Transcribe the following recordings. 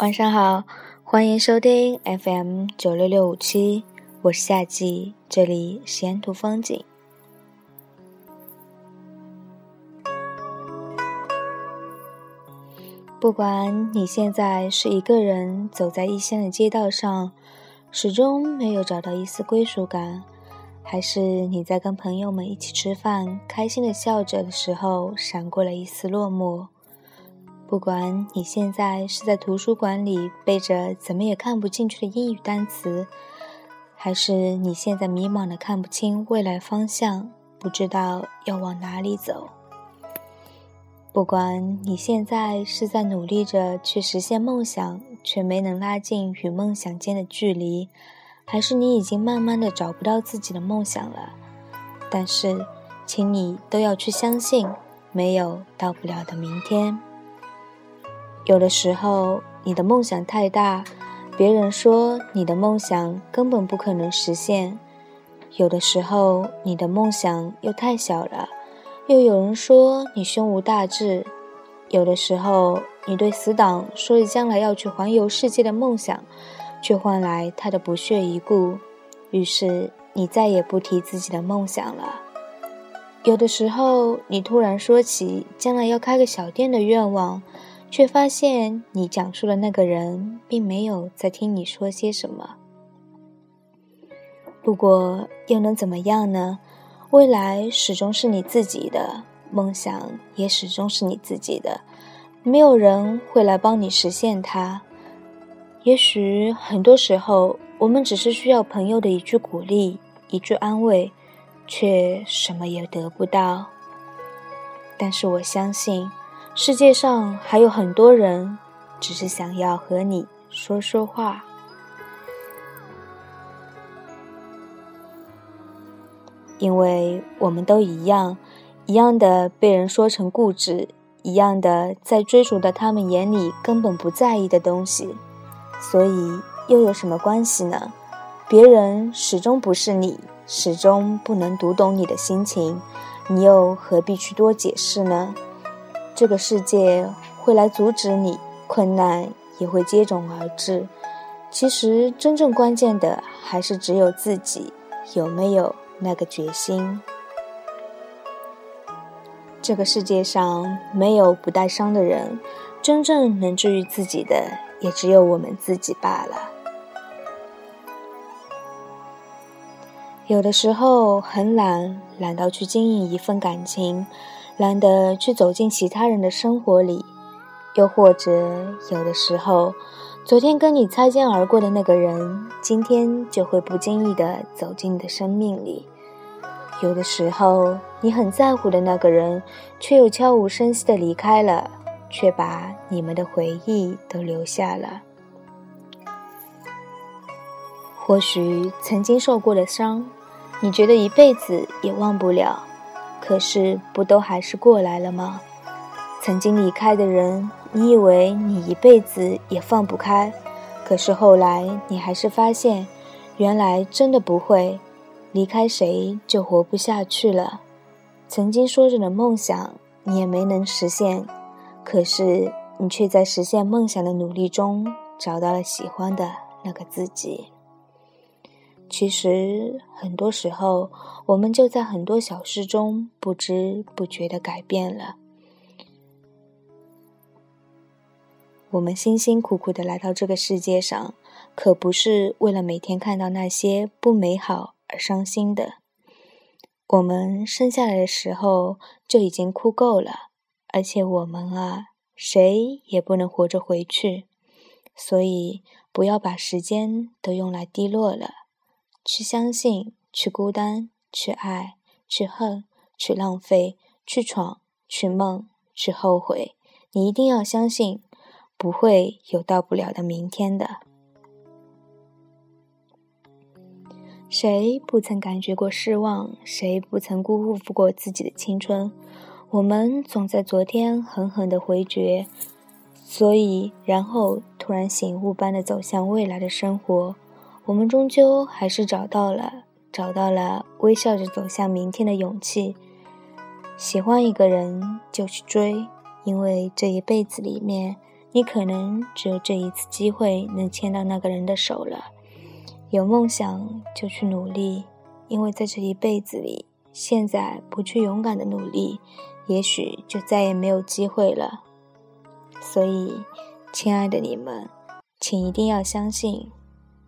晚上好，欢迎收听 FM 九六六五七，我是夏季，这里是沿途风景。不管你现在是一个人走在异乡的街道上，始终没有找到一丝归属感，还是你在跟朋友们一起吃饭，开心的笑着的时候，闪过了一丝落寞。不管你现在是在图书馆里背着怎么也看不进去的英语单词，还是你现在迷茫的看不清未来方向，不知道要往哪里走。不管你现在是在努力着去实现梦想，却没能拉近与梦想间的距离，还是你已经慢慢的找不到自己的梦想了，但是，请你都要去相信，没有到不了的明天。有的时候，你的梦想太大，别人说你的梦想根本不可能实现；有的时候，你的梦想又太小了，又有人说你胸无大志；有的时候，你对死党说着将来要去环游世界的梦想，却换来他的不屑一顾，于是你再也不提自己的梦想了。有的时候，你突然说起将来要开个小店的愿望。却发现你讲述的那个人并没有在听你说些什么。不过又能怎么样呢？未来始终是你自己的，梦想也始终是你自己的，没有人会来帮你实现它。也许很多时候，我们只是需要朋友的一句鼓励、一句安慰，却什么也得不到。但是我相信。世界上还有很多人，只是想要和你说说话。因为我们都一样，一样的被人说成固执，一样的在追逐的他们眼里根本不在意的东西，所以又有什么关系呢？别人始终不是你，始终不能读懂你的心情，你又何必去多解释呢？这个世界会来阻止你，困难也会接踵而至。其实，真正关键的还是只有自己有没有那个决心。这个世界上没有不带伤的人，真正能治愈自己的也只有我们自己罢了。有的时候很懒，懒到去经营一份感情。懒得去走进其他人的生活里，又或者有的时候，昨天跟你擦肩而过的那个人，今天就会不经意的走进你的生命里。有的时候，你很在乎的那个人，却又悄无声息的离开了，却把你们的回忆都留下了。或许曾经受过的伤，你觉得一辈子也忘不了。可是，不都还是过来了吗？曾经离开的人，你以为你一辈子也放不开，可是后来你还是发现，原来真的不会，离开谁就活不下去了。曾经说着的梦想，你也没能实现，可是你却在实现梦想的努力中，找到了喜欢的那个自己。其实，很多时候，我们就在很多小事中不知不觉的改变了。我们辛辛苦苦的来到这个世界上，可不是为了每天看到那些不美好而伤心的。我们生下来的时候就已经哭够了，而且我们啊，谁也不能活着回去。所以，不要把时间都用来低落了。去相信，去孤单，去爱，去恨，去浪费，去闯，去梦，去后悔。你一定要相信，不会有到不了的明天的。谁不曾感觉过失望？谁不曾辜负过自己的青春？我们总在昨天狠狠的回绝，所以然后突然醒悟般的走向未来的生活。我们终究还是找到了，找到了微笑着走向明天的勇气。喜欢一个人就去追，因为这一辈子里面你可能只有这一次机会能牵到那个人的手了。有梦想就去努力，因为在这一辈子里，现在不去勇敢的努力，也许就再也没有机会了。所以，亲爱的你们，请一定要相信，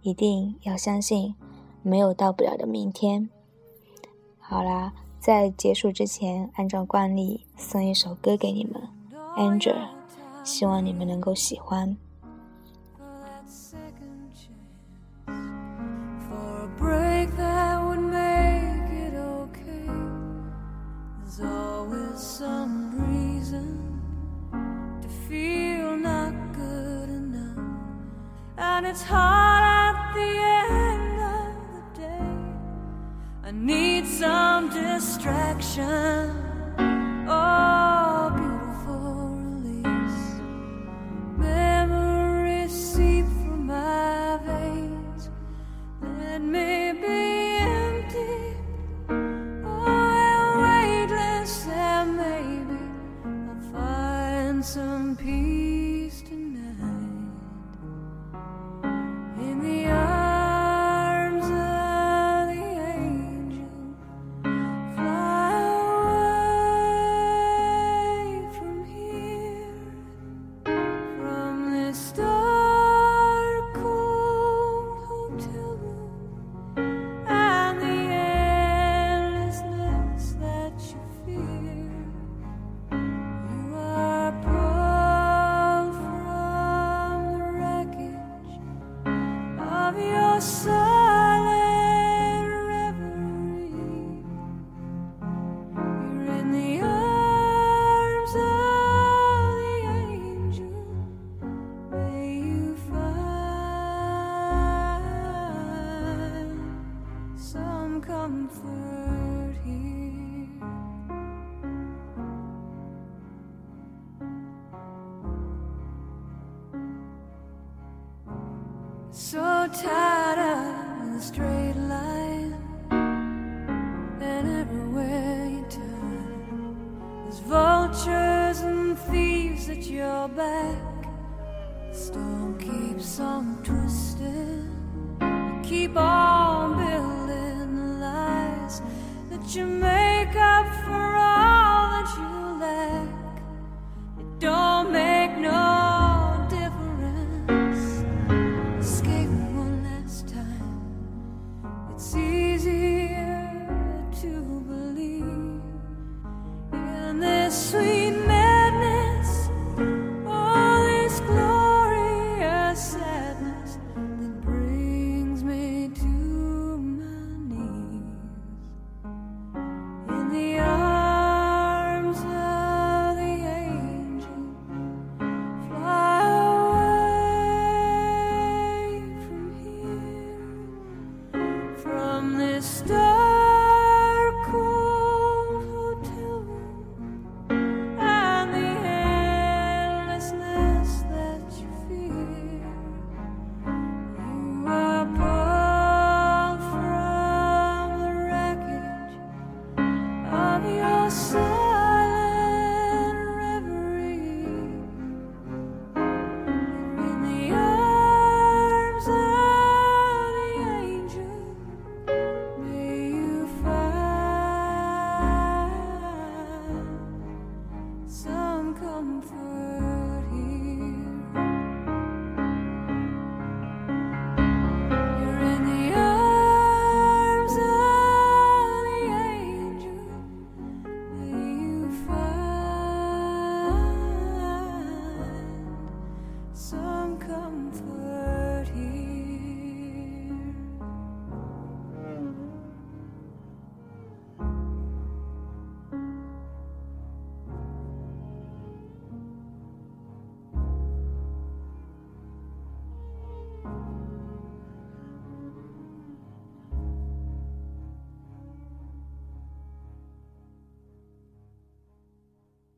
一定要相信，没有到不了的明天。好啦，在结束之前，按照惯例送一首歌给你们，Angel，希望你们能够喜欢。and it's hard the end of the day. I need some distraction. So tired of the straight line, and everywhere you turn, there's vultures and thieves at your back. The storm keeps on twisting. You keep on building the lies that you made.